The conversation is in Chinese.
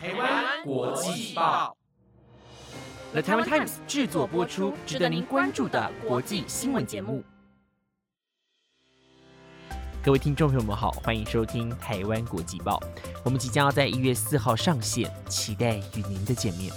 台湾国际报，The Taiwan Times 制作播出，值得您关注的国际新闻节目。各位听众朋友们好，欢迎收听台湾国际报。我们即将要在一月四号上线，期待与您的见面。